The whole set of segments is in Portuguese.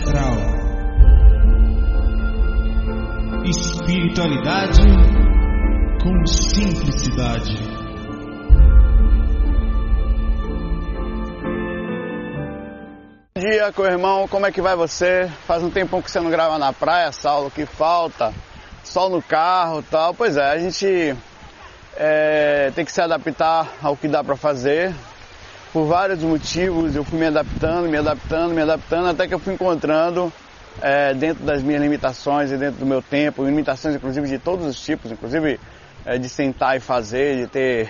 astral. Espiritualidade com simplicidade. Bom dia, meu irmão, como é que vai você? Faz um tempão que você não grava na praia, Saulo, que falta? Sol no carro tal. Pois é, a gente é, tem que se adaptar ao que dá para fazer. Por vários motivos eu fui me adaptando, me adaptando, me adaptando, até que eu fui encontrando é, dentro das minhas limitações e dentro do meu tempo, limitações inclusive de todos os tipos, inclusive é, de sentar e fazer, de ter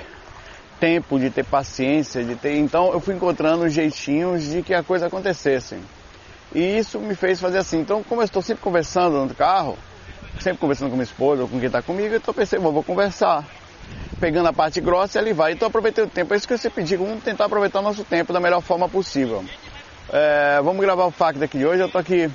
tempo, de ter paciência, de ter. Então eu fui encontrando jeitinhos de que a coisa acontecesse. E isso me fez fazer assim. Então, como eu estou sempre conversando no carro, sempre conversando com minha esposa ou com quem está comigo, eu pensei, bom, vou conversar pegando a parte grossa e ali vai. Então aproveitei o tempo. É isso que sempre digo, vamos tentar aproveitar o nosso tempo da melhor forma possível. É, vamos gravar o FAC daqui de hoje. Eu estou aqui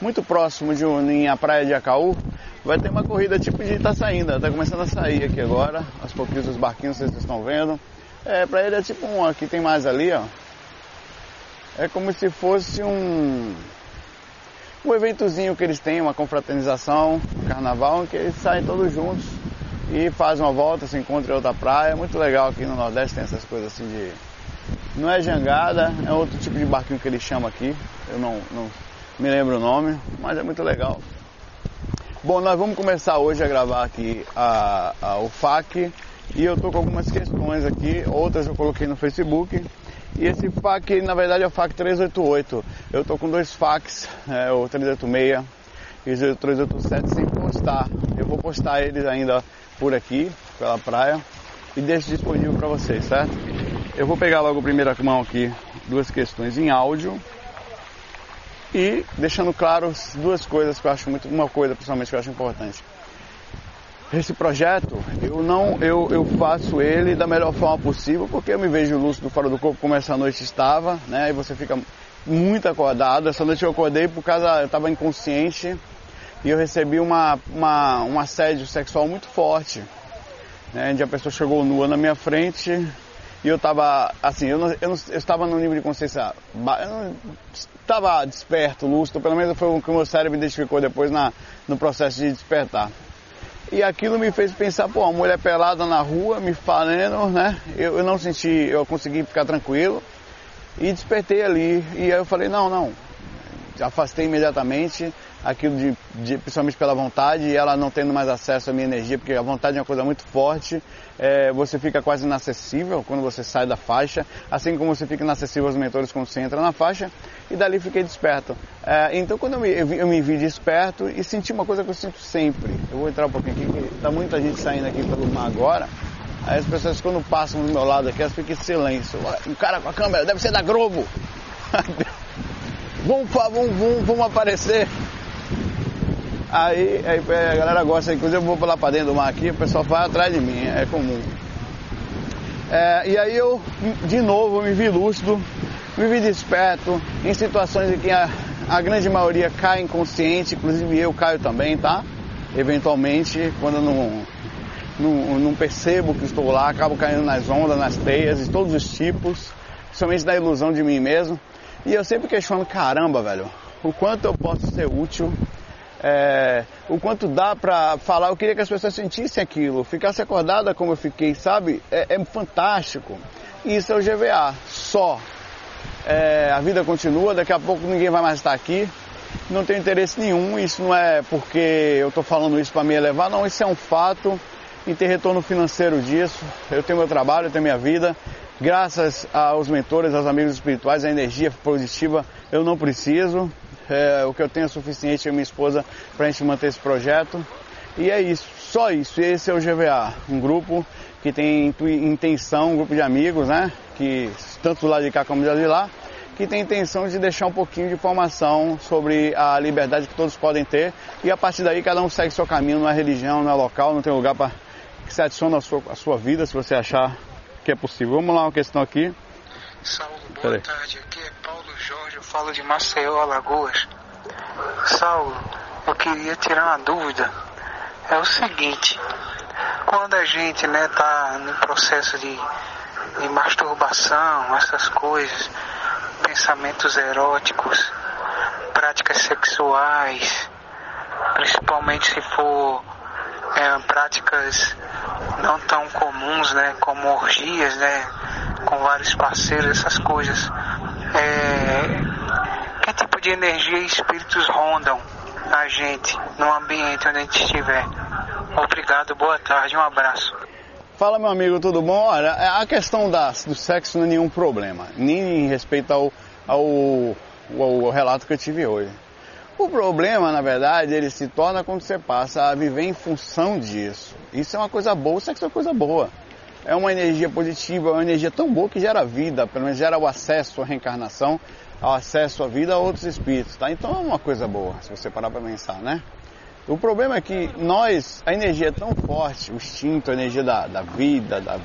muito próximo de a praia de Acaú. Vai ter uma corrida tipo de tá saindo, está começando a sair aqui agora. Aos pouquinhos os barquinhos vocês estão vendo. É, para ele é tipo um, aqui tem mais ali, ó. É como se fosse um um eventozinho que eles têm, uma confraternização, um carnaval, que eles saem todos juntos e faz uma volta, se encontra em outra praia. É muito legal aqui no Nordeste tem essas coisas assim de. Não é jangada, é outro tipo de barquinho que eles chamam aqui. Eu não, não me lembro o nome, mas é muito legal. Bom, nós vamos começar hoje a gravar aqui a, a, o FAQ e eu tô com algumas questões aqui, outras eu coloquei no Facebook. E esse FAQ, na verdade, é o FAQ 388. Eu tô com dois FAQs, é, o 386 e o 387 sem postar. Eu vou postar eles ainda por aqui, pela praia, e deixo disponível para vocês, certo? Eu vou pegar logo a primeira mão aqui duas questões em áudio e deixando claro duas coisas que eu acho muito, uma coisa principalmente que eu acho importante. Esse projeto, eu não, eu, eu faço ele da melhor forma possível, porque eu me vejo lúcido fora do corpo como essa noite estava, né? E você fica muito acordado. Essa noite eu acordei por causa, eu estava inconsciente, e eu recebi uma, uma, um assédio sexual muito forte, né, onde a pessoa chegou nua na minha frente e eu estava, assim, eu, não, eu, não, eu estava num nível de consciência, eu não estava desperto, lúcido, pelo menos foi o que o meu cérebro identificou depois na, no processo de despertar. E aquilo me fez pensar, pô, uma mulher pelada na rua, me falando, né? Eu, eu não senti, eu consegui ficar tranquilo e despertei ali. E aí eu falei, não, não. Afastei imediatamente, aquilo de, de, principalmente pela vontade e ela não tendo mais acesso à minha energia, porque a vontade é uma coisa muito forte, é, você fica quase inacessível quando você sai da faixa, assim como você fica inacessível aos mentores quando você entra na faixa, e dali fiquei desperto. É, então quando eu me, eu, eu me, vi desperto e senti uma coisa que eu sinto sempre, eu vou entrar um pouquinho aqui, que tá muita gente saindo aqui pelo mar agora, aí as pessoas quando passam do meu lado aqui, elas ficam em silêncio, um cara com a câmera, deve ser da Globo! vamos, vamos, vamos, vamos aparecer! Aí, aí, a galera gosta, inclusive eu vou lá para dentro do mar aqui, o pessoal vai atrás de mim, é comum. É, e aí eu, de novo, me vi lúcido, me vi desperto, em situações em que a, a grande maioria cai inconsciente, inclusive eu caio também, tá? Eventualmente, quando eu não, não, não percebo que estou lá, acabo caindo nas ondas, nas teias, de todos os tipos, principalmente da ilusão de mim mesmo. E eu sempre questiono, caramba, velho, o quanto eu posso ser útil é, o quanto dá para falar. Eu queria que as pessoas sentissem aquilo, ficasse acordada como eu fiquei, sabe? É, é fantástico. Isso é o GVA, só. É, a vida continua, daqui a pouco ninguém vai mais estar aqui. Não tenho interesse nenhum, isso não é porque eu estou falando isso para me elevar, não, isso é um fato e ter retorno financeiro disso. Eu tenho meu trabalho, eu tenho minha vida. Graças aos mentores, aos amigos espirituais, a energia positiva eu não preciso. É, o que eu tenho é suficiente, eu e minha esposa, para a gente manter esse projeto. E é isso, só isso. Esse é o GVA, um grupo que tem intenção, um grupo de amigos, né? Que tanto do lado de cá como do lado de lá, que tem intenção de deixar um pouquinho de informação sobre a liberdade que todos podem ter. E a partir daí cada um segue seu caminho, não é religião, não é local, não tem lugar para que se adicione à sua, à sua vida, se você achar que é possível. Vamos lá, uma questão aqui. Saulo, boa tarde. Aqui é falo de Maceió, Alagoas. Saulo, eu queria tirar uma dúvida. É o seguinte, quando a gente né, tá no processo de, de masturbação, essas coisas, pensamentos eróticos, práticas sexuais, principalmente se for é, práticas não tão comuns, né, como orgias, né, com vários parceiros, essas coisas. É, de energia e espíritos rondam a gente no ambiente onde a gente estiver? Obrigado, boa tarde, um abraço. Fala meu amigo, tudo bom? Olha, a questão do sexo não é nenhum problema, nem em respeito ao, ao, ao relato que eu tive hoje. O problema, na verdade, ele se torna quando você passa a viver em função disso. Isso é uma coisa boa, o sexo é uma coisa boa. É uma energia positiva, é uma energia tão boa que gera vida, pelo menos gera o acesso à reencarnação, ao acesso à vida a outros espíritos, tá? Então é uma coisa boa, se você parar para pensar, né? O problema é que nós, a energia é tão forte, o instinto, a energia da, da vida, da,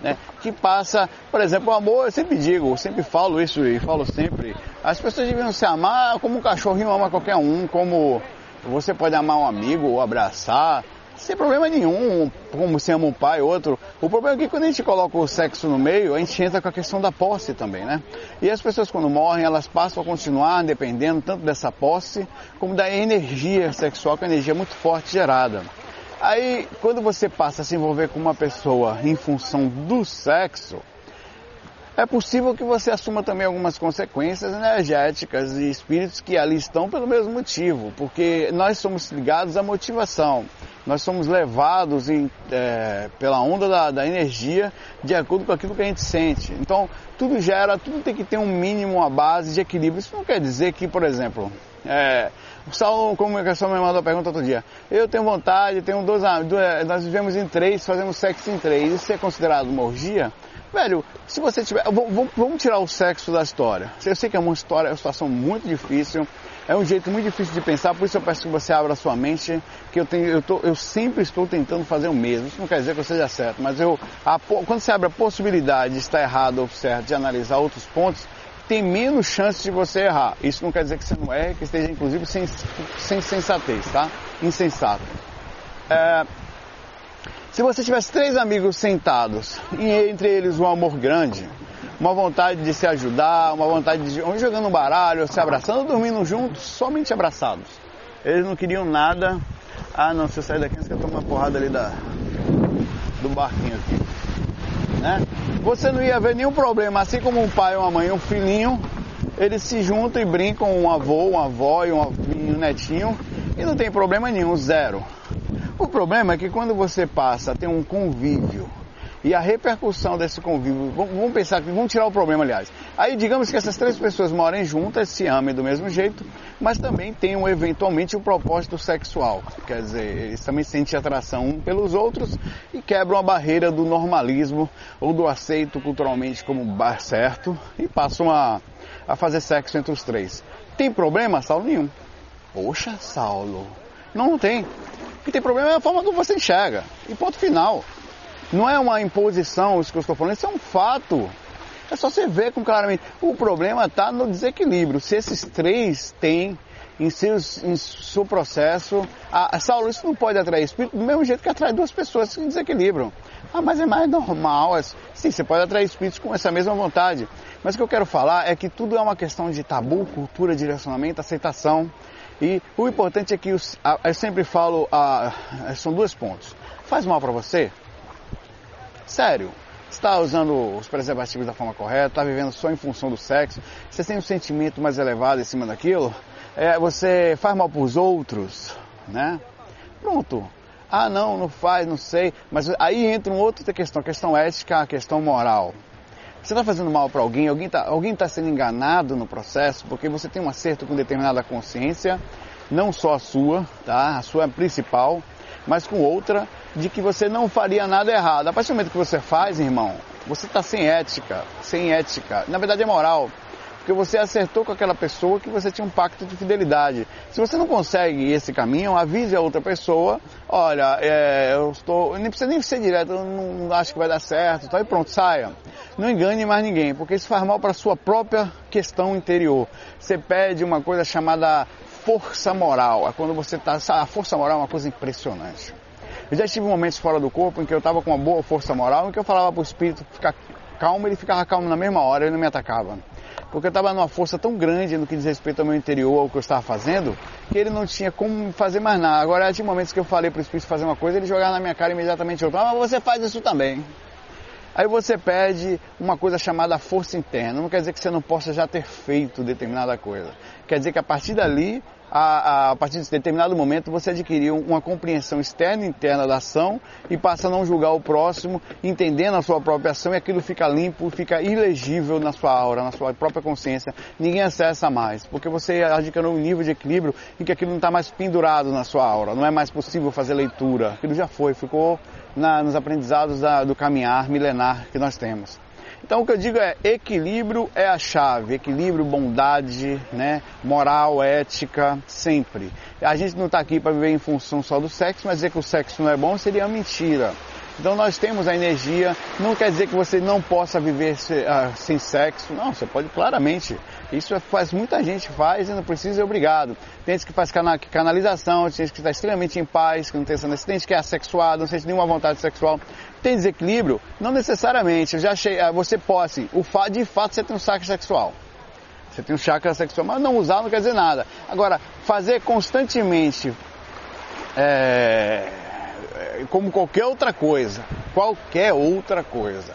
né, que passa, por exemplo, o amor, eu sempre digo, eu sempre falo isso e falo sempre, as pessoas deviam se amar como um cachorrinho ama qualquer um, como você pode amar um amigo ou abraçar, sem problema nenhum, como se ama um pai, outro. O problema é que quando a gente coloca o sexo no meio, a gente entra com a questão da posse também, né? E as pessoas quando morrem, elas passam a continuar dependendo tanto dessa posse, como da energia sexual, que é uma energia muito forte gerada. Aí, quando você passa a se envolver com uma pessoa em função do sexo, é possível que você assuma também algumas consequências energéticas e espíritos que ali estão pelo mesmo motivo, porque nós somos ligados à motivação, nós somos levados em, é, pela onda da, da, energia de acordo com aquilo que a gente sente. Então, tudo gera, tudo tem que ter um mínimo, uma base de equilíbrio. Isso não quer dizer que, por exemplo, é, o Saulo Comunicação me mandou a pergunta outro dia. Eu tenho vontade, tenho dois nós vivemos em três, fazemos sexo em três. Isso é considerado uma orgia? Velho, se você tiver. Vamos tirar o sexo da história. Eu sei que é uma história, é uma situação muito difícil, é um jeito muito difícil de pensar, por isso eu peço que você abra a sua mente, que eu, tenho, eu, tô, eu sempre estou tentando fazer o mesmo. Isso não quer dizer que eu seja certo, mas eu, a, quando você abre a possibilidade de estar errado ou certo, de analisar outros pontos, tem menos chance de você errar. Isso não quer dizer que você não erre, que esteja inclusive sem, sem sensatez, tá? Insensato. É, se você tivesse três amigos sentados e entre eles um amor grande, uma vontade de se ajudar, uma vontade de um jogando um baralho, se abraçando, dormindo juntos, somente abraçados. Eles não queriam nada. Ah, não, se eu sair daqui, você quer tomar uma porrada ali da, do barquinho aqui. Né? Você não ia ver nenhum problema, assim como um pai, uma mãe, um filhinho, eles se juntam e brincam um avô, uma avó e um, netinho e não tem problema nenhum, zero. O problema é que quando você passa a ter um convívio e a repercussão desse convívio, vamos pensar que vamos tirar o problema, aliás. Aí digamos que essas três pessoas morem juntas, se amem do mesmo jeito, mas também tenham eventualmente um propósito sexual. Quer dizer, eles também sentem atração um pelos outros e quebram a barreira do normalismo ou do aceito culturalmente como certo e passam a, a fazer sexo entre os três. Tem problema, Saulo? Nenhum. Poxa, Saulo. Não tem que tem problema é a forma como você enxerga. E ponto final. Não é uma imposição isso que eu estou falando, isso é um fato. É só você ver com claramente. O problema está no desequilíbrio. Se esses três têm em, seus, em seu processo. A, a Saulo, isso não pode atrair espírito do mesmo jeito que atrai duas pessoas que desequilibram. Ah, mas é mais normal. É, sim, você pode atrair espíritos com essa mesma vontade. Mas o que eu quero falar é que tudo é uma questão de tabu, cultura, direcionamento, aceitação. E o importante é que eu sempre falo, são dois pontos. Faz mal para você? Sério, está usando os preservativos da forma correta, está vivendo só em função do sexo, você tem um sentimento mais elevado em cima daquilo, é, você faz mal para os outros, né? Pronto. Ah, não, não faz, não sei. Mas aí entra uma outra questão, a questão ética, a questão moral. Você está fazendo mal para alguém, alguém está alguém tá sendo enganado no processo, porque você tem um acerto com determinada consciência, não só a sua, tá? A sua é principal, mas com outra, de que você não faria nada errado. A partir do momento que você faz, irmão, você está sem ética, sem ética. Na verdade é moral porque você acertou com aquela pessoa que você tinha um pacto de fidelidade. Se você não consegue esse caminho, avise a outra pessoa, olha, é, eu estou, nem precisa nem ser direto, eu não acho que vai dar certo, tá? e pronto, saia. Não engane mais ninguém, porque isso faz mal para a sua própria questão interior. Você pede uma coisa chamada força moral, é quando você está, a força moral é uma coisa impressionante. Eu já tive momentos fora do corpo em que eu estava com uma boa força moral, em que eu falava para o espírito ficar calmo, ele ficava calmo na mesma hora, ele não me atacava. Porque eu estava numa força tão grande no que diz respeito ao meu interior, ao que eu estava fazendo, que ele não tinha como fazer mais nada. Agora, tinha momentos que eu falei para o Espírito fazer uma coisa, ele jogava na minha cara imediatamente outra. Ah, mas você faz isso também. Aí você perde uma coisa chamada força interna. Não quer dizer que você não possa já ter feito determinada coisa. Quer dizer que a partir dali a, a, partir de determinado momento você adquiriu uma compreensão externa e interna da ação e passa a não julgar o próximo, entendendo a sua própria ação e aquilo fica limpo, fica ilegível na sua aura, na sua própria consciência. Ninguém acessa mais, porque você adquiriu um nível de equilíbrio em que aquilo não está mais pendurado na sua aura, não é mais possível fazer leitura. Aquilo já foi, ficou na, nos aprendizados da, do caminhar milenar que nós temos. Então o que eu digo é equilíbrio é a chave, equilíbrio, bondade, né, moral, ética, sempre. A gente não está aqui para viver em função só do sexo, mas dizer que o sexo não é bom seria mentira. Então nós temos a energia, não quer dizer que você não possa viver uh, sem sexo, não, você pode claramente. Isso é, faz muita gente faz e não precisa, é obrigado. Tem gente que faz canalização, tem gente que está extremamente em paz, que não tem essa necessidade, que é assexuado, não sente nenhuma vontade sexual. Tem desequilíbrio? Não necessariamente. Eu já achei, uh, você posse, o fa, de fato você tem um saco sexual. Você tem um chakra sexual, mas não usar não quer dizer nada. Agora, fazer constantemente é, como qualquer outra coisa, qualquer outra coisa.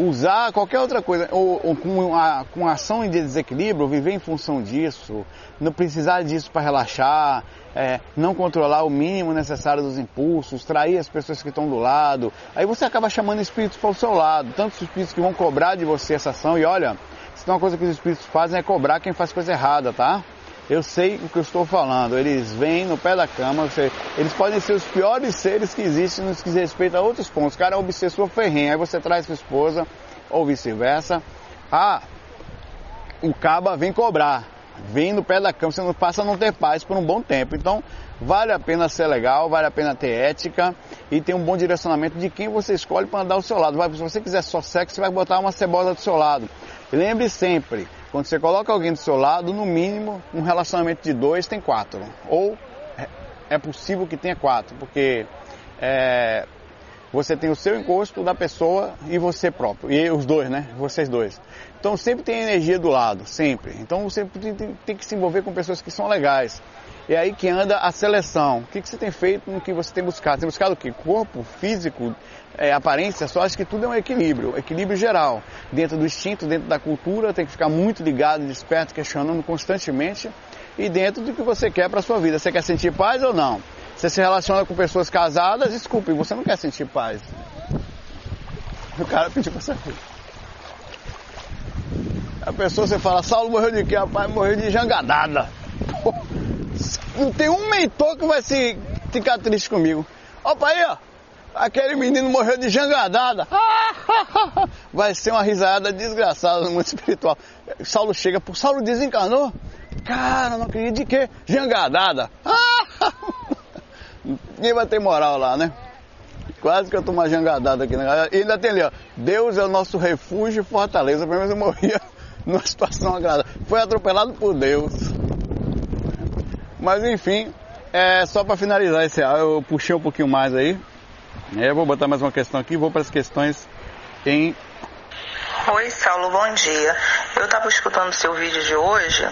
Usar qualquer outra coisa, ou, ou com, com ação em desequilíbrio, viver em função disso, não precisar disso para relaxar, é, não controlar o mínimo necessário dos impulsos, trair as pessoas que estão do lado. Aí você acaba chamando espíritos para o seu lado, tantos espíritos que vão cobrar de você essa ação. E olha, se tem uma coisa que os espíritos fazem é cobrar quem faz coisa errada, tá? Eu sei o que eu estou falando. Eles vêm no pé da cama. Você, eles podem ser os piores seres que existem no que diz respeito a outros pontos. O cara é obsessor ferrenho. Aí você traz sua esposa, ou vice-versa. Ah, o caba vem cobrar. Vem no pé da cama. Você não passa a não ter paz por um bom tempo. Então, vale a pena ser legal, vale a pena ter ética e ter um bom direcionamento de quem você escolhe para andar ao seu lado. se você quiser só sexo, você vai botar uma cebola do seu lado. lembre sempre, quando você coloca alguém do seu lado, no mínimo, um relacionamento de dois tem quatro. Ou é, é possível que tenha quatro, porque é, você tem o seu encosto da pessoa e você próprio. E os dois, né? Vocês dois. Então sempre tem energia do lado, sempre. Então você tem, tem, tem que se envolver com pessoas que são legais. É aí que anda a seleção. O que, que você tem feito no que você tem buscado? Você tem buscado o quê? Corpo, físico, é, aparência, só acho que tudo é um equilíbrio, equilíbrio geral. Dentro do instinto, dentro da cultura, tem que ficar muito ligado, desperto, questionando constantemente. E dentro do que você quer para sua vida. Você quer sentir paz ou não? Você se relaciona com pessoas casadas, desculpe, você não quer sentir paz. O cara pediu para sair. A pessoa você fala, Saulo morreu de quê? Rapaz, morreu de jangadada. Pô, não tem um mentor que vai se ficar triste comigo. Opa aí, ó. Aquele menino morreu de jangadada. Vai ser uma risada desgraçada no mundo espiritual. Saulo chega, pro Saulo desencanou. Cara, não acredito de quê? Jangadada. Ninguém vai ter moral lá, né? Quase que eu tomo uma jangadada aqui. Né? E ainda tem ali, ó. Deus é o nosso refúgio e fortaleza. Pelo menos eu morria numa situação agradável. Foi atropelado por Deus. Mas enfim, é, só para finalizar esse eu puxei um pouquinho mais aí. É, eu vou botar mais uma questão aqui, vou para as questões em. Oi, Saulo, bom dia. Eu estava escutando o seu vídeo de hoje.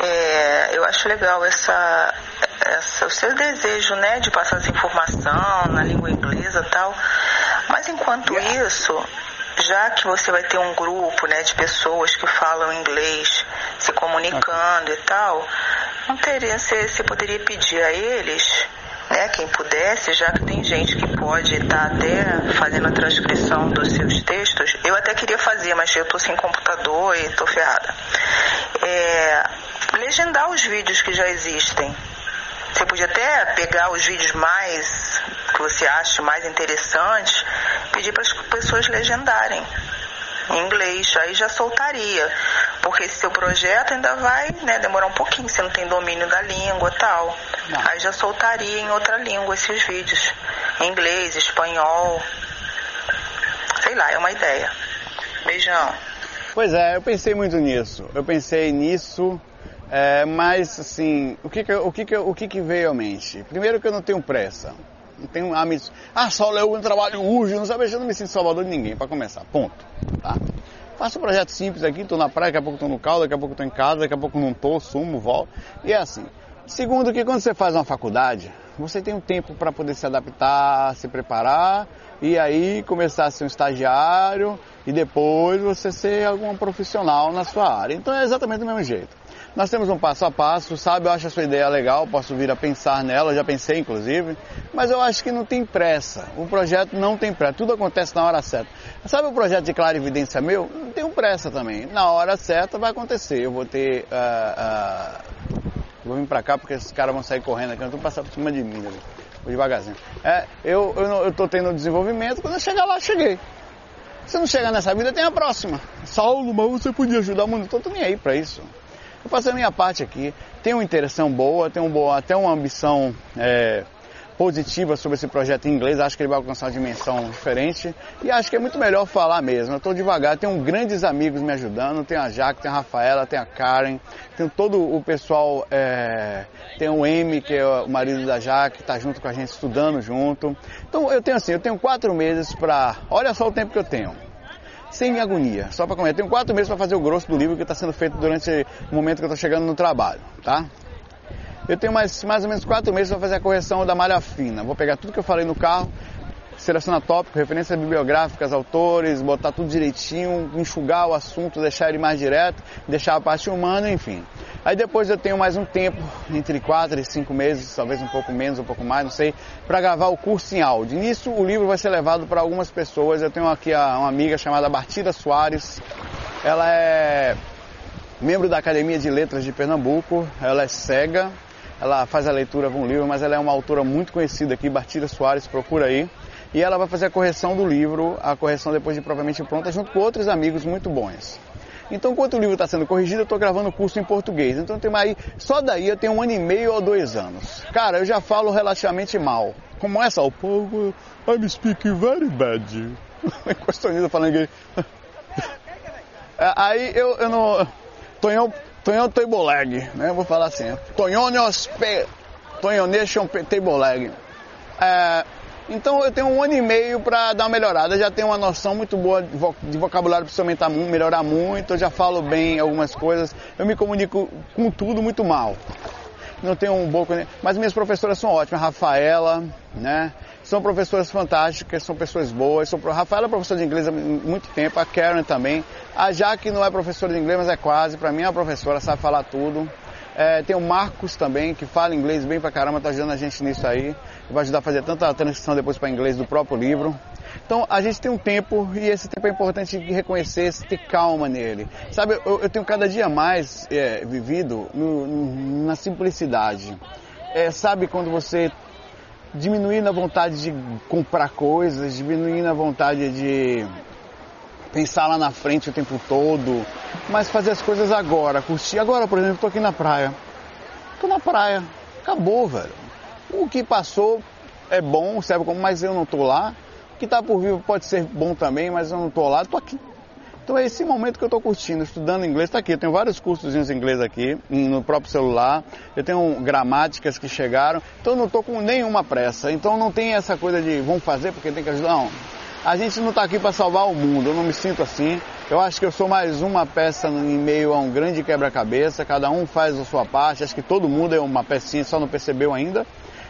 É, eu acho legal essa, essa, o seu desejo né, de passar essa informação na língua inglesa e tal. Mas enquanto isso, já que você vai ter um grupo né, de pessoas que falam inglês se comunicando e tal, não teria, você, você poderia pedir a eles, né, quem pudesse, já que tem gente que pode estar tá até fazendo a transcrição dos seus textos, eu até queria fazer, mas eu estou sem computador e estou ferrada. É, legendar os vídeos que já existem. Você podia até pegar os vídeos mais que você acha mais interessantes, pedir para as pessoas legendarem em inglês, aí já soltaria. Porque esse seu projeto ainda vai né, demorar um pouquinho, você não tem domínio da língua tal. Não. Aí já soltaria em outra língua esses vídeos. Em inglês, espanhol. Sei lá, é uma ideia. Beijão. Pois é, eu pensei muito nisso. Eu pensei nisso, é, mas assim, o que que, o, que, que, o que, que veio à mente? Primeiro que eu não tenho pressa. Não tenho amigos. Ah, Saulo, eu trabalho urge, não sabe, eu não me sinto salvador de ninguém, para começar. Ponto. Tá? Faço um projeto simples aqui, estou na praia, daqui a pouco estou no carro, daqui a pouco estou em casa, daqui a pouco não estou, sumo, volto. E é assim. Segundo que quando você faz uma faculdade, você tem um tempo para poder se adaptar, se preparar e aí começar a ser um estagiário e depois você ser algum profissional na sua área. Então é exatamente do mesmo jeito. Nós temos um passo a passo, sabe? Eu acho a sua ideia legal, posso vir a pensar nela, já pensei inclusive, mas eu acho que não tem pressa. O projeto não tem pressa, tudo acontece na hora certa. Sabe o projeto de clarividência meu? Não tenho pressa também. Na hora certa vai acontecer. Eu vou ter. Uh, uh, vou vir pra cá porque esses caras vão sair correndo aqui, não estão passando por cima de mim. Ali. Vou devagarzinho. É, eu, eu, eu tô tendo desenvolvimento, quando eu chegar lá, cheguei. Se não chegar nessa vida, tem a próxima. Saulo, mas você podia ajudar o mundo. Estou nem aí para isso. Vou fazer a minha parte aqui. Tenho uma interação boa, tenho um boa, até uma ambição é, positiva sobre esse projeto em inglês. Acho que ele vai alcançar uma dimensão diferente. E acho que é muito melhor falar mesmo. Eu estou devagar, tenho grandes amigos me ajudando. Tem a Jaque, tem a Rafaela, tem a Karen, tem todo o pessoal. É, o M, que é o marido da Jaque, que está junto com a gente, estudando junto. Então eu tenho assim, eu tenho quatro meses para. Olha só o tempo que eu tenho sem agonia. Só para comer. Eu tenho quatro meses para fazer o grosso do livro que está sendo feito durante o momento que eu estou chegando no trabalho, tá? Eu tenho mais, mais ou menos quatro meses para fazer a correção da malha fina. Vou pegar tudo que eu falei no carro, selecionar tópico, referências bibliográficas, autores, botar tudo direitinho, enxugar o assunto, deixar ele mais direto, deixar a parte humana, enfim. Aí depois eu tenho mais um tempo, entre quatro e cinco meses, talvez um pouco menos, um pouco mais, não sei, para gravar o curso em áudio. Nisso o livro vai ser levado para algumas pessoas. Eu tenho aqui uma amiga chamada Bartida Soares. Ela é membro da Academia de Letras de Pernambuco. Ela é cega. Ela faz a leitura com o livro, mas ela é uma autora muito conhecida aqui, Bartida Soares, procura aí. E ela vai fazer a correção do livro, a correção depois de provavelmente pronta, junto com outros amigos muito bons. Então, enquanto o livro está sendo corrigido, eu estou gravando o curso em português. Então, tem aí, só daí eu tenho um ano e meio ou dois anos. Cara, eu já falo relativamente mal. Como essa, o povo, I'm speaking very bad. Encostonido falando inglês. Aí eu, eu não. Tonhão, Tonhão table leg, né? Eu vou falar assim. Tonhonios pe. Tonhonation table leg. É, então eu tenho um ano e meio para dar uma melhorada. Eu já tenho uma noção muito boa de vocabulário, principalmente melhorar muito. Eu já falo bem algumas coisas. Eu me comunico com tudo muito mal. Não tenho um bom mas minhas professoras são ótimas. Rafaela, né? São professoras fantásticas, são pessoas boas. Sou, Rafaela é professora de inglês há muito tempo, a Karen também. A Jaque não é professora de inglês, mas é quase. Para mim é uma professora, sabe falar tudo. É, tem o Marcos também, que fala inglês bem pra caramba, tá ajudando a gente nisso aí. Vai ajudar a fazer tanta transição depois para inglês do próprio livro. Então a gente tem um tempo e esse tempo é importante reconhecer, ter calma nele. Sabe, eu, eu tenho cada dia mais é, vivido no, na simplicidade. É, sabe quando você diminuir na vontade de comprar coisas, diminuir na vontade de pensar lá na frente o tempo todo, mas fazer as coisas agora, curtir. Agora, por exemplo, estou aqui na praia. Estou na praia. Acabou, velho. O que passou é bom, serve como, mas eu não estou lá. O que está por vir pode ser bom também, mas eu não estou lá, estou aqui. Então é esse momento que eu estou curtindo, estudando inglês, está aqui. Eu tenho vários cursos em inglês aqui, no próprio celular. Eu tenho gramáticas que chegaram, então eu não estou com nenhuma pressa. Então não tem essa coisa de vamos fazer porque tem que ajudar. Não, a gente não está aqui para salvar o mundo, eu não me sinto assim. Eu acho que eu sou mais uma peça em meio a um grande quebra-cabeça, cada um faz a sua parte, acho que todo mundo é uma pecinha, só não percebeu ainda.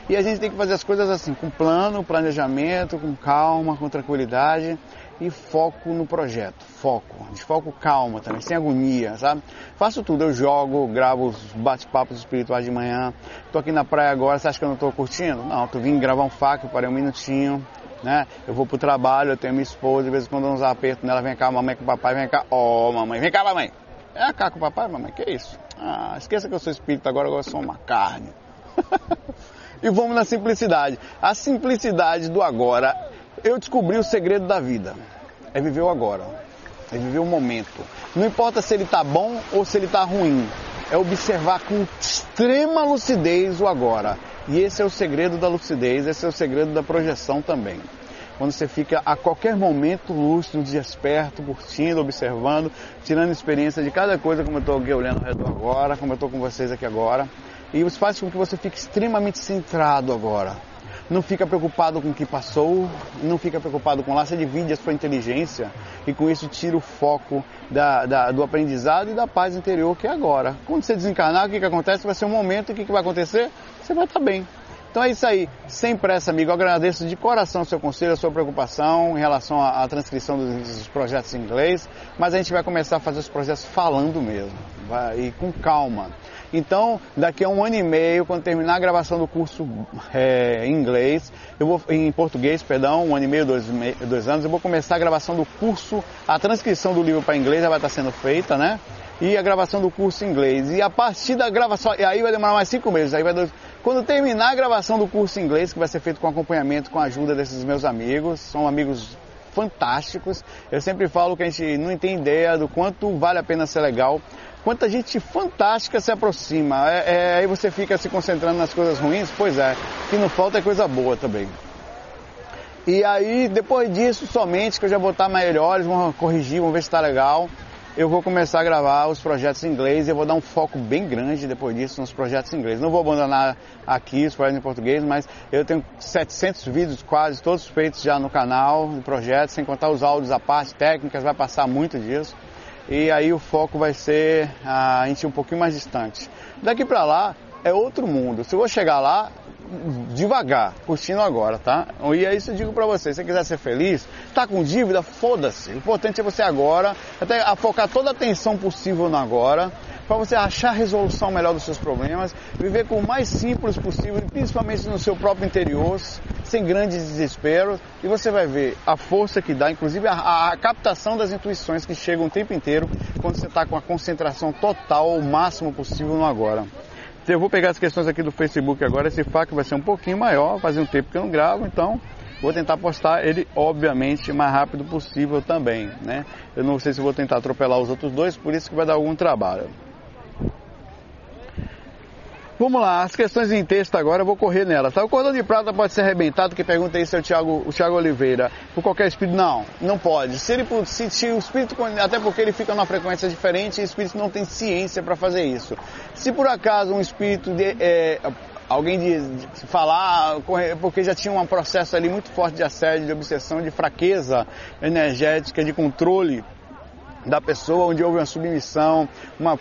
E a gente tem que fazer as coisas assim, com plano, planejamento, com calma, com tranquilidade e foco no projeto. Foco. De foco calma também, sem agonia, sabe? Faço tudo, eu jogo, gravo os bate-papos espirituais de manhã. Tô aqui na praia agora, você acha que eu não tô curtindo? Não, tô vindo gravar um faco, parei um minutinho, né? Eu vou pro trabalho, eu tenho minha esposa, de vez em quando eu uns apertos nela, vem cá, mamãe com o papai, vem cá, ó, oh, mamãe, vem cá, mamãe. É cá com o papai, mamãe, que isso? Ah, esqueça que eu sou espírito agora, agora eu sou uma carne. e vamos na simplicidade. A simplicidade do agora, eu descobri o segredo da vida. É viver o agora. É viver o momento. Não importa se ele está bom ou se ele está ruim. É observar com extrema lucidez o agora. E esse é o segredo da lucidez, esse é o segredo da projeção também. Quando você fica a qualquer momento lúcido, desperto, curtindo, observando, tirando experiência de cada coisa, como eu estou aqui olhando ao redor agora, como eu estou com vocês aqui agora. E isso faz com que você fique extremamente centrado agora. não fica preocupado com o que passou, não fica preocupado com lá, você divide a sua inteligência e com isso tira o foco da, da, do aprendizado e da paz interior que é agora. Quando você desencarnar, o que, que acontece? Vai ser um momento, o que, que vai acontecer? Você vai estar bem. Então é isso aí, sem pressa, amigo. Eu agradeço de coração o seu conselho, a sua preocupação em relação à, à transcrição dos, dos, projetos em inglês, mas a gente vai começar a fazer os projetos falando mesmo, e com calma. Então, daqui a um ano e meio, quando terminar a gravação do curso é, em inglês, eu vou em português, perdão, um ano e meio, dois, dois anos, eu vou começar a gravação do curso, a transcrição do livro para inglês já vai estar sendo feita, né? E a gravação do curso em inglês. E a partir da gravação, e aí vai demorar mais cinco meses, aí vai quando terminar a gravação do curso em inglês, que vai ser feito com acompanhamento, com a ajuda desses meus amigos, são amigos fantásticos. Eu sempre falo que a gente não tem ideia do quanto vale a pena ser legal, quanta gente fantástica se aproxima. É, é, aí você fica se concentrando nas coisas ruins, pois é, que não falta é coisa boa também. E aí, depois disso, somente que eu já vou estar melhores, vamos corrigir, vamos ver se está legal eu vou começar a gravar os projetos em inglês e eu vou dar um foco bem grande depois disso nos projetos em inglês. Não vou abandonar aqui os projetos em português, mas eu tenho 700 vídeos quase todos feitos já no canal de projetos, sem contar os áudios, a parte técnica, vai passar muito disso. E aí o foco vai ser a gente um pouquinho mais distante. Daqui para lá é outro mundo. Se eu vou chegar lá, devagar, curtindo agora, tá? E é isso que eu digo pra você, se você quiser ser feliz, tá com dívida, foda-se. O importante é você agora, até focar toda a atenção possível no agora, para você achar a resolução melhor dos seus problemas, viver com o mais simples possível, principalmente no seu próprio interior, sem grandes desesperos, e você vai ver a força que dá, inclusive a, a captação das intuições que chegam o tempo inteiro quando você está com a concentração total, o máximo possível no agora. Eu vou pegar as questões aqui do Facebook agora, esse FAQ vai ser um pouquinho maior, faz um tempo que eu não gravo, então vou tentar postar ele, obviamente, mais rápido possível também, né? Eu não sei se vou tentar atropelar os outros dois, por isso que vai dar algum trabalho. Vamos lá, as questões em texto agora, eu vou correr nelas. Tá? O cordão de prata pode ser arrebentado, que pergunta se é o Thiago, o Oliveira, por qualquer espírito. Não, não pode. Se, ele, se, se o espírito, até porque ele fica numa frequência diferente, o espírito não tem ciência para fazer isso. Se por acaso um espírito de, é, alguém de, de, falar, porque já tinha um processo ali muito forte de assédio, de obsessão, de fraqueza energética, de controle da pessoa, onde houve uma submissão, uma,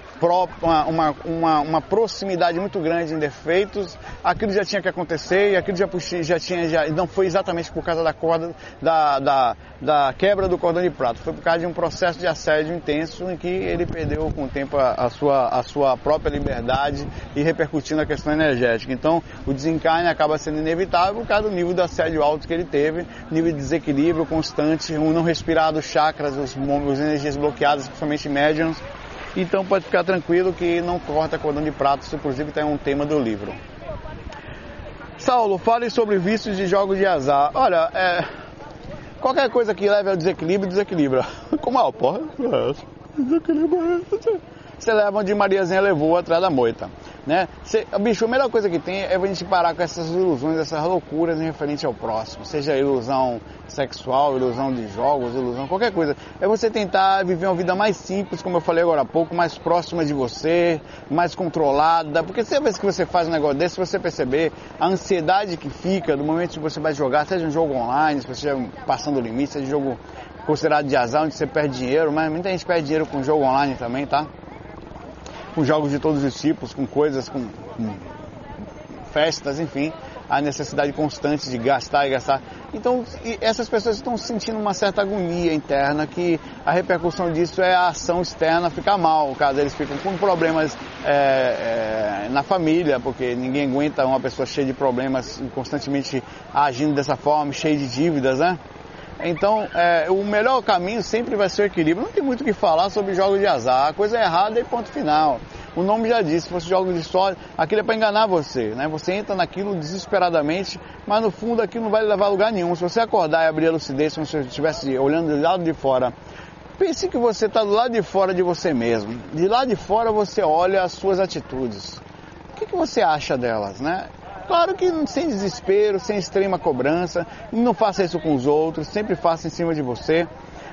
uma, uma, uma, proximidade muito grande em defeitos, aquilo já tinha que acontecer e aquilo já, já tinha, já, não foi exatamente por causa da corda, da, da, da quebra do cordão de prato, foi por causa de um processo de assédio intenso em que ele perdeu com o tempo a, a sua, a sua própria liberdade e repercutindo a questão energética. Então, o desencarne acaba sendo inevitável por causa do nível de assédio alto que ele teve, nível de desequilíbrio constante, um não respirar dos chakras, os, os energias bloqueadas bloqueadas, principalmente médiums. Então pode ficar tranquilo que não corta cordão de prato, isso inclusive tem um tema do livro. Saulo, fale sobre vícios de jogos de azar. Olha, é, qualquer coisa que leve ao desequilíbrio, desequilibra. Como é o porra? Desequilibra. Você leva onde Mariazinha levou atrás da moita né? Cê, bicho, a melhor coisa que tem é a gente parar com essas ilusões, essas loucuras em referente ao próximo, seja ilusão sexual, ilusão de jogos, ilusão qualquer coisa. É você tentar viver uma vida mais simples, como eu falei agora há pouco, mais próxima de você, mais controlada, porque sempre que você faz um negócio desse, você perceber a ansiedade que fica do momento que você vai jogar, seja um jogo online, se você estiver passando o limite, seja um jogo considerado de azar, onde você perde dinheiro, mas muita gente perde dinheiro com jogo online também, tá? Com jogos de todos os tipos, com coisas, com, com festas, enfim, a necessidade constante de gastar e gastar. Então, essas pessoas estão sentindo uma certa agonia interna, que a repercussão disso é a ação externa ficar mal, caso eles ficam com problemas é, é, na família, porque ninguém aguenta uma pessoa cheia de problemas, constantemente agindo dessa forma, cheia de dívidas, né? Então, é, o melhor caminho sempre vai ser o equilíbrio. Não tem muito o que falar sobre jogos de azar. A coisa é errada e ponto final. O nome já disse, se fosse jogos de sorte, aquilo é para enganar você, né? Você entra naquilo desesperadamente, mas no fundo aquilo não vai levar a lugar nenhum. Se você acordar e abrir a lucidez, se você estivesse olhando do lado de fora, pense que você está do lado de fora de você mesmo. De lá de fora você olha as suas atitudes. O que, que você acha delas, né? Claro que sem desespero, sem extrema cobrança, não faça isso com os outros, sempre faça em cima de você.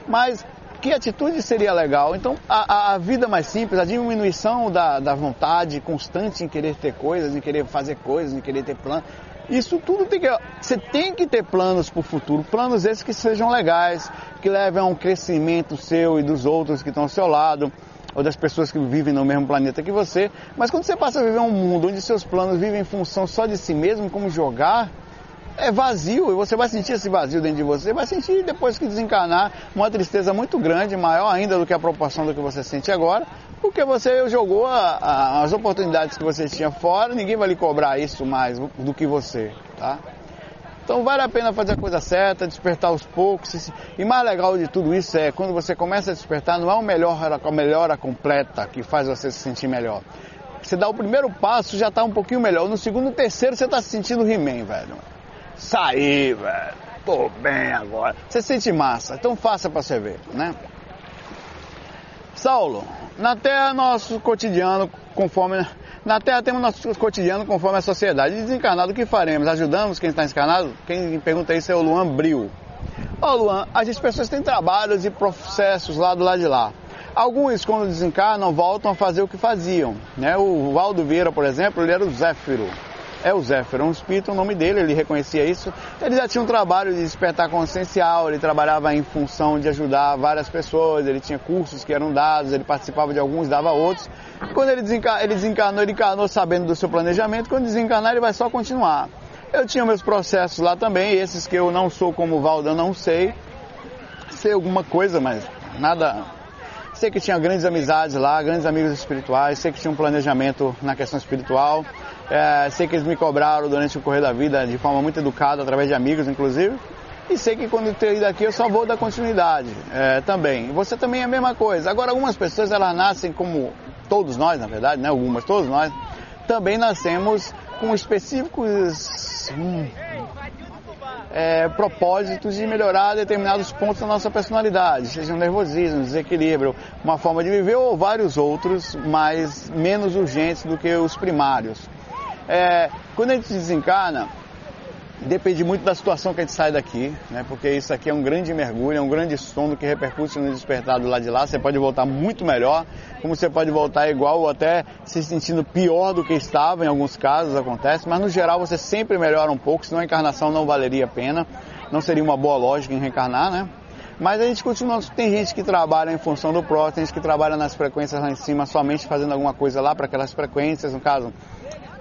Mas que atitude seria legal? Então, a, a vida mais simples, a diminuição da, da vontade constante em querer ter coisas, em querer fazer coisas, em querer ter plano, Isso tudo tem que. Você tem que ter planos para o futuro, planos esses que sejam legais, que levem a um crescimento seu e dos outros que estão ao seu lado, ou das pessoas que vivem no mesmo planeta que você. Mas quando você passa a viver um mundo onde seus planos vivem em função só de si mesmo, como jogar, é vazio e você vai sentir esse vazio dentro de você, vai sentir depois que desencarnar uma tristeza muito grande, maior ainda do que a proporção do que você sente agora, porque você jogou a, a, as oportunidades que você tinha fora, ninguém vai lhe cobrar isso mais do que você, tá? Então vale a pena fazer a coisa certa, despertar aos poucos. E mais legal de tudo isso é quando você começa a despertar, não é uma melhora, a melhora completa que faz você se sentir melhor. Você dá o primeiro passo, já está um pouquinho melhor. No segundo, terceiro, você está se sentindo He-Man, velho. Saí, velho. Tô bem agora. Você sente massa, então faça para você ver, né? Saulo, na Terra nosso cotidiano conforme na Terra temos nosso cotidiano conforme a sociedade. Desencarnado, o que faremos? Ajudamos quem está encarnado? Quem pergunta isso é o Luan Bril. Ô oh, Luan, as pessoas têm trabalhos e processos lá do lado de lá. Alguns, quando desencarnam, voltam a fazer o que faziam. Né? O Valdo Vieira, por exemplo, ele era o Zéfiro é o Zéfiro, é um espírito, o nome dele, ele reconhecia isso. Ele já tinha um trabalho de despertar consciencial, ele trabalhava em função de ajudar várias pessoas, ele tinha cursos que eram dados, ele participava de alguns, dava outros. Quando ele, desenca... ele desencarnou, ele encarnou sabendo do seu planejamento, quando desencarnar ele vai só continuar. Eu tinha meus processos lá também, esses que eu não sou como o Valdo, eu não sei. Sei alguma coisa, mas nada sei que tinha grandes amizades lá, grandes amigos espirituais, sei que tinha um planejamento na questão espiritual. É, sei que eles me cobraram durante o correr da vida de forma muito educada, através de amigos, inclusive. E sei que quando eu ter ido aqui eu só vou dar continuidade é, também. Você também é a mesma coisa. Agora, algumas pessoas elas nascem como todos nós, na verdade, né? Algumas, todos nós, também nascemos com específicos hum, é, propósitos de melhorar determinados pontos da nossa personalidade, seja um nervosismo, desequilíbrio, uma forma de viver ou vários outros, mas menos urgentes do que os primários. É, quando a gente desencarna, depende muito da situação que a gente sai daqui, né? Porque isso aqui é um grande mergulho, é um grande sono que repercute no despertar do lado de lá. Você pode voltar muito melhor, como você pode voltar igual ou até se sentindo pior do que estava, em alguns casos acontece, mas no geral você sempre melhora um pouco, senão a encarnação não valeria a pena, não seria uma boa lógica em reencarnar, né? Mas a gente continua, tem gente que trabalha em função do próximo, tem gente que trabalha nas frequências lá em cima, somente fazendo alguma coisa lá para aquelas frequências, no caso,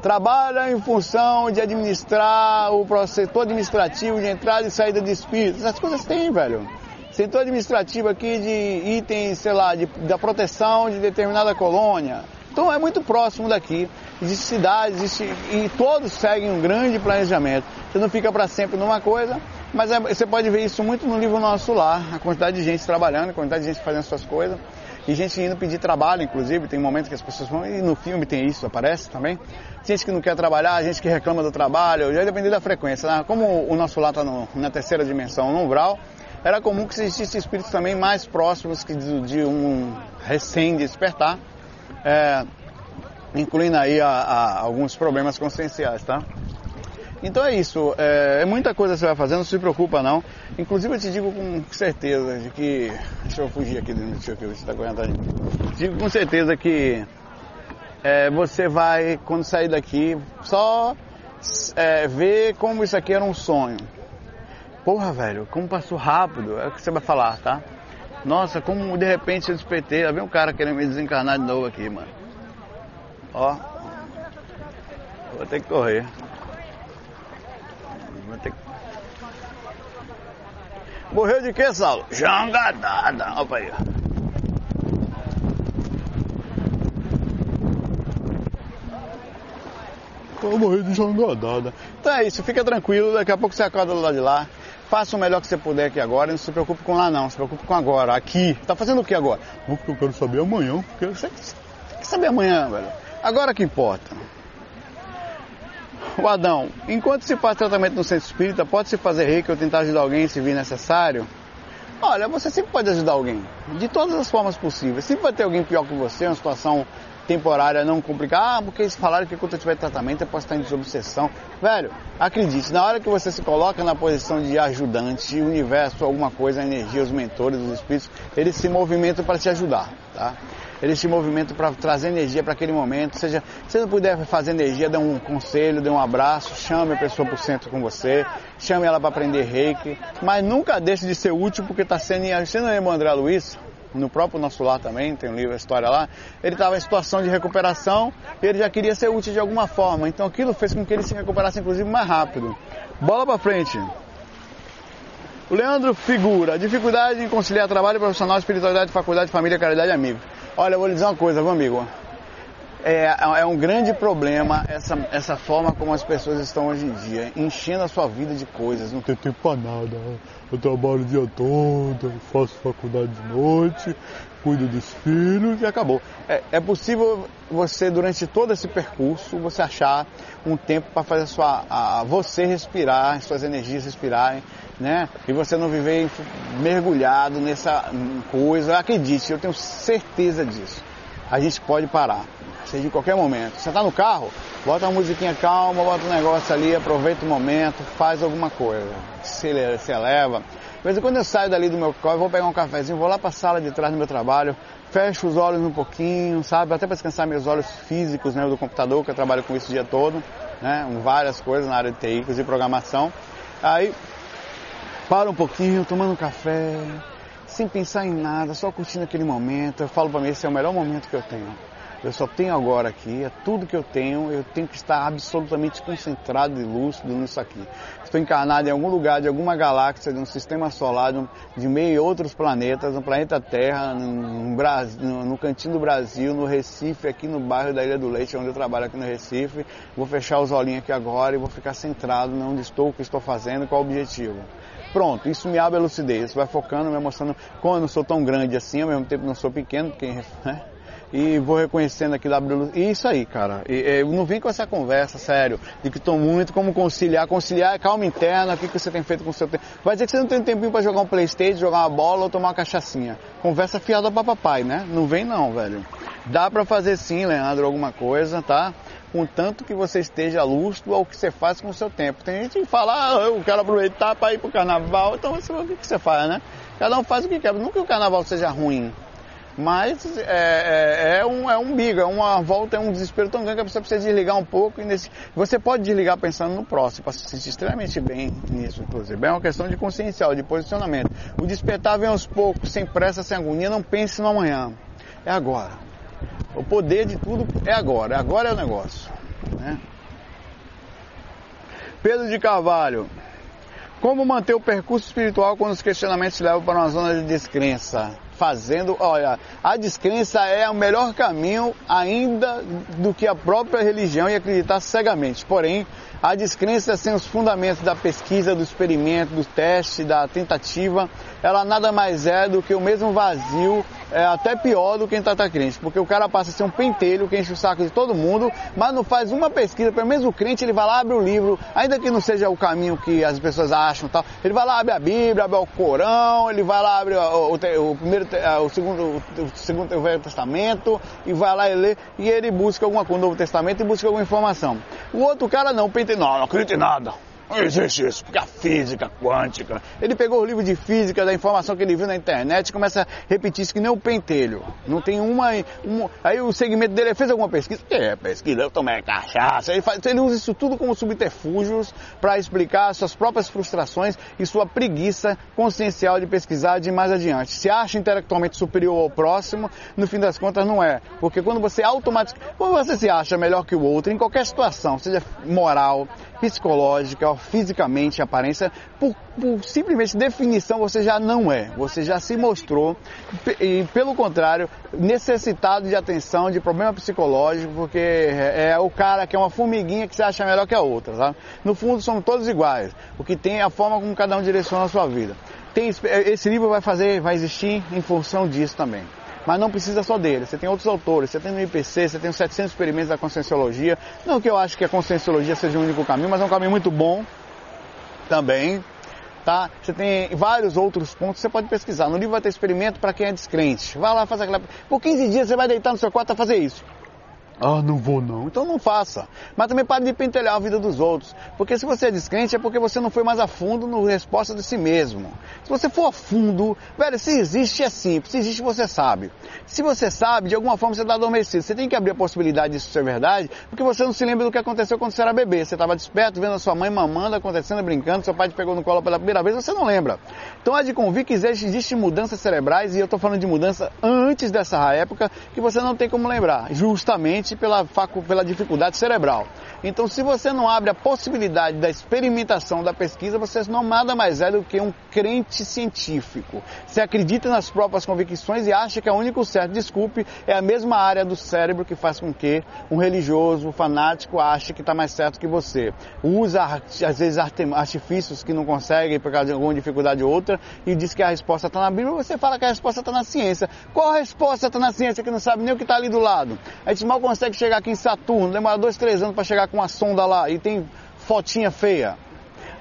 trabalha em função de administrar o setor administrativo de entrada e saída de espíritos. Essas coisas tem, velho. Setor administrativo aqui de itens, sei lá, de, da proteção de determinada colônia. Então é muito próximo daqui. Existe cidades, existe, e todos seguem um grande planejamento. Você não fica para sempre numa coisa, mas é, você pode ver isso muito no livro nosso lá, a quantidade de gente trabalhando, a quantidade de gente fazendo suas coisas. E gente indo pedir trabalho, inclusive, tem momentos que as pessoas vão, e no filme tem isso, aparece também. Gente que não quer trabalhar, gente que reclama do trabalho, já depende da frequência. Né? Como o nosso lá está na terceira dimensão, no umbral, era comum que existissem espíritos também mais próximos que de, um recém-despertar, é, incluindo aí a, a, alguns problemas conscienciais, tá? Então é isso, é, é, muita coisa que você vai fazendo, não se preocupa não. Inclusive eu te digo com certeza de que. Deixa eu fugir aqui, deixa eu ver se está mim. Digo com certeza que é, você vai, quando sair daqui, só é, ver como isso aqui era um sonho. Porra, velho, como passou rápido, é o que você vai falar, tá? Nossa, como de repente eu despertei, vem um cara querendo me desencarnar de novo aqui, mano. Ó, vou ter que correr. Vou ter que... Morreu de quê, Saulo? Jangadada. Opa aí. Eu morri de jangadada. Então é isso, fica tranquilo, daqui a pouco você acorda do lado de lá. Faça o melhor que você puder aqui agora, não se preocupe com lá não, se preocupe com agora, aqui. Tá fazendo o que agora? Porque eu quero saber amanhã, porque você quer saber amanhã, velho. Agora que importa. O Adão, enquanto se faz tratamento no centro espírita, pode-se fazer reiki ou tentar ajudar alguém se vir necessário? Olha, você sempre pode ajudar alguém, de todas as formas possíveis. Sempre vai ter alguém pior que você, uma situação temporária não complicada. Ah, porque eles falaram que quando eu tiver tratamento eu posso estar em desobsessão. Velho, acredite, na hora que você se coloca na posição de ajudante, o universo, alguma coisa, a energia, os mentores, os espíritos, eles se movimentam para te ajudar, tá? Eles te movimentam para trazer energia para aquele momento. Seja, se não puder fazer energia, dê um conselho, dê um abraço, chame a pessoa para o centro com você, chame ela para aprender reiki, mas nunca deixe de ser útil porque está sendo. Você não lembra o André Luiz? no próprio nosso lar também, tem um livro, a história lá, ele estava em situação de recuperação e ele já queria ser útil de alguma forma. Então aquilo fez com que ele se recuperasse, inclusive, mais rápido. Bola para frente. O Leandro figura, dificuldade em conciliar trabalho profissional, espiritualidade, faculdade, família, caridade e amigo. Olha, eu vou lhe dizer uma coisa, meu amigo. É, é, um grande problema essa, essa forma como as pessoas estão hoje em dia, enchendo a sua vida de coisas, não tem tempo para nada. Eu trabalho o dia todo, faço faculdade de noite, cuido dos filhos e acabou. É, é possível você, durante todo esse percurso, você achar um tempo para fazer a sua, a, você respirar, suas energias respirarem, né? E você não viver mergulhado nessa coisa. Acredite, eu tenho certeza disso. A gente pode parar seja em qualquer momento. Você está no carro, bota uma musiquinha calma, bota um negócio ali, aproveita o momento, faz alguma coisa. Se eleva. De vez em quando eu saio dali do meu carro, vou pegar um cafezinho, vou lá para a sala de trás do meu trabalho, fecho os olhos um pouquinho, sabe? Até para descansar meus olhos físicos né, do computador, que eu trabalho com isso o dia todo, né? Várias coisas na área de TI, e programação. Aí, paro um pouquinho, tomando um café, sem pensar em nada, só curtindo aquele momento. Eu falo para mim, esse é o melhor momento que eu tenho. Eu só tenho agora aqui, é tudo que eu tenho, eu tenho que estar absolutamente concentrado e lúcido nisso aqui. Estou encarnado em algum lugar de alguma galáxia, de um sistema solar, de meio outros planetas, no planeta Terra, no, Brasil, no cantinho do Brasil, no Recife, aqui no bairro da Ilha do Leite, onde eu trabalho aqui no Recife. Vou fechar os olhinhos aqui agora e vou ficar centrado onde estou, o que estou fazendo, qual o objetivo. Pronto, isso me abre a lucidez, vai focando, me mostrando como eu não sou tão grande assim, ao mesmo tempo não sou pequeno, porque né? E vou reconhecendo aquilo abrindo. E isso aí, cara. E, não vem com essa conversa, sério, de que estou muito como conciliar. Conciliar é calma interna, o que, que você tem feito com o seu tempo. Vai dizer que você não tem tempinho para jogar um Playstation, jogar uma bola ou tomar uma cachaçinha. Conversa fiada para papai, né? Não vem não, velho. Dá para fazer sim, Leandro, alguma coisa, tá? Contanto que você esteja lustro ao que você faz com o seu tempo. Tem gente que fala, ah, eu quero aproveitar para ir pro carnaval, então você, o que, você faz, né? Cada um faz o que quer. Nunca o carnaval seja ruim. Mas é, é, é, um, é um biga, uma volta, é um desespero tão grande que a pessoa precisa desligar um pouco. E nesse, você pode desligar pensando no próximo, para se sentir extremamente bem nisso, inclusive. É uma questão de consciencial, de posicionamento. O despertar vem aos poucos, sem pressa, sem agonia. Não pense no amanhã. É agora. O poder de tudo é agora. Agora é o negócio. Né? Pedro de Carvalho. Como manter o percurso espiritual quando os questionamentos levam para uma zona de descrença? Fazendo. Olha, a descrença é o melhor caminho ainda do que a própria religião e acreditar cegamente. Porém, a descrença sem os fundamentos da pesquisa, do experimento, do teste, da tentativa, ela nada mais é do que o mesmo vazio, é até pior do que quem trata crente, porque o cara passa a ser um pentelho que enche o saco de todo mundo, mas não faz uma pesquisa, pelo menos o crente ele vai lá, abre o livro, ainda que não seja o caminho que as pessoas acham tal, ele vai lá, abre a Bíblia, abre o Corão, ele vai lá, abre o, o, o primeiro, o segundo, o segundo o Velho Testamento, e vai lá e lê, e ele busca alguma coisa no Novo Testamento e busca alguma informação. O outro cara não, pentelho, não, não acredita em nada. Não existe isso, porque a física quântica. Ele pegou o livro de física, da informação que ele viu na internet, e começa a repetir isso que nem o pentelho. Não tem uma. Aí o segmento dele fez alguma pesquisa. É, pesquisa, eu tomei cachaça. Ele, faz, ele usa isso tudo como subterfúgios para explicar suas próprias frustrações e sua preguiça consciencial de pesquisar de mais adiante. Se acha intelectualmente superior ao próximo, no fim das contas não é. Porque quando você automaticamente. Quando você se acha melhor que o outro, em qualquer situação, seja moral, psicológica, fisicamente, aparência, por, por, simplesmente definição você já não é. Você já se mostrou e, pelo contrário, necessitado de atenção, de problema psicológico, porque é, é o cara que é uma formiguinha que você acha melhor que a outra, sabe? No fundo somos todos iguais. O que tem é a forma como cada um direciona a sua vida. Tem, esse livro vai fazer, vai existir em função disso também mas não precisa só dele. Você tem outros autores, você tem no IPC, você tem os 700 experimentos da Conscienciologia. Não que eu acho que a Conscienciologia seja o único caminho, mas é um caminho muito bom também. Tá? Você tem vários outros pontos você pode pesquisar. No livro vai ter experimento para quem é descrente. Vai lá fazer aquela. Por 15 dias você vai deitar no seu quarto a fazer isso. Ah, não vou não. Então não faça. Mas também pare de pentelhar a vida dos outros. Porque se você é descrente é porque você não foi mais a fundo no resposta de si mesmo. Se você for a fundo, velho, se existe é simples. Se existe você sabe. Se você sabe, de alguma forma você está adormecido. Você tem que abrir a possibilidade disso ser verdade, porque você não se lembra do que aconteceu quando você era bebê. Você estava desperto, vendo a sua mãe mamando, acontecendo, brincando, seu pai te pegou no colo pela primeira vez, você não lembra. Então é de convir que existe, existe mudanças cerebrais, e eu estou falando de mudança antes dessa época, que você não tem como lembrar. Justamente pela, pela dificuldade cerebral. Então, se você não abre a possibilidade da experimentação da pesquisa, você não nada mais é do que um crente científico. Você acredita nas próprias convicções e acha que é o único certo. Desculpe, é a mesma área do cérebro que faz com que um religioso, um fanático, ache que está mais certo que você. Usa, às vezes, artifícios que não consegue por causa de alguma dificuldade ou outra e diz que a resposta está na Bíblia. Você fala que a resposta está na ciência. Qual a resposta está na ciência que não sabe nem o que está ali do lado? A gente mal consegue chegar aqui em Saturno, demora dois, três anos para chegar com uma sonda lá e tem fotinha feia.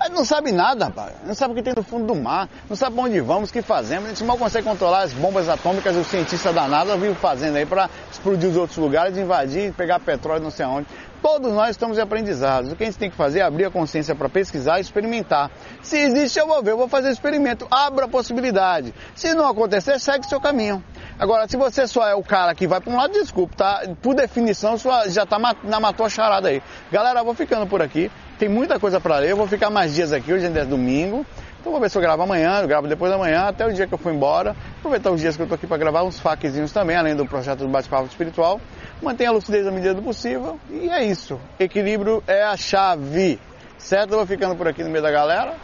Não sabe nada, rapaz. Não sabe o que tem no fundo do mar. Não sabe para onde vamos, o que fazemos. A gente mal consegue controlar as bombas atômicas. O cientista danado vive fazendo aí para explodir os outros lugares, invadir, pegar petróleo não sei aonde. Todos nós estamos aprendizados. O que a gente tem que fazer é abrir a consciência para pesquisar e experimentar. Se existe, eu vou ver, eu vou fazer experimento. Abra a possibilidade. Se não acontecer, segue seu caminho. Agora, se você só é o cara que vai para um lado, desculpa, tá? Por definição, já tá na matou a charada aí. Galera, vou ficando por aqui. Tem muita coisa para ler. Eu vou ficar mais dias aqui. Hoje é domingo. Então vou ver se eu gravo amanhã, eu gravo depois da manhã, até o dia que eu for embora. Aproveitar os dias que eu tô aqui para gravar uns faquezinhos também, além do projeto do bate-papo espiritual. Mantenha a lucidez à medida do possível. E é isso. Equilíbrio é a chave. Certo? Eu vou ficando por aqui no meio da galera.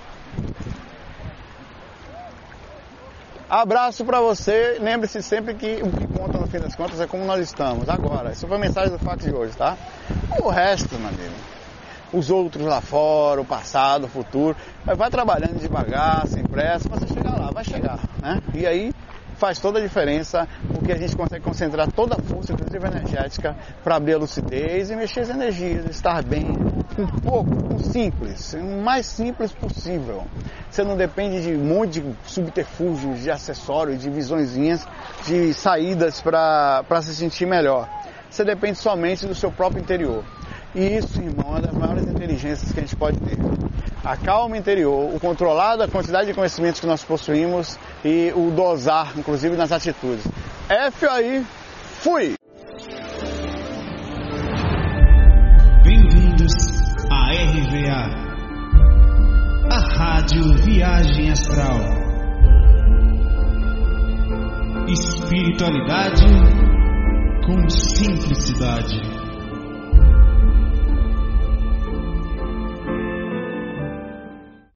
Abraço para você. Lembre-se sempre que o que conta no fim das contas é como nós estamos agora. Essa foi a mensagem do fato de hoje, tá? O resto, meu amigo, os outros lá fora, o passado, o futuro, vai trabalhando devagar, sem pressa, você chegar lá, vai chegar, né? E aí faz toda a diferença, porque a gente consegue concentrar toda a força, inclusive energética, para abrir a lucidez e mexer as energias, estar bem, com pouco, com simples, o mais simples possível. Você não depende de um monte de subterfúgios, de acessórios, de visõezinhas, de saídas para se sentir melhor. Você depende somente do seu próprio interior. E isso, irmão, é uma das maiores inteligências que a gente pode ter. A calma interior, o controlar da quantidade de conhecimentos que nós possuímos e o dosar, inclusive nas atitudes. F aí, fui! Bem-vindos à RVA, a Rádio Viagem Astral. Espiritualidade com simplicidade.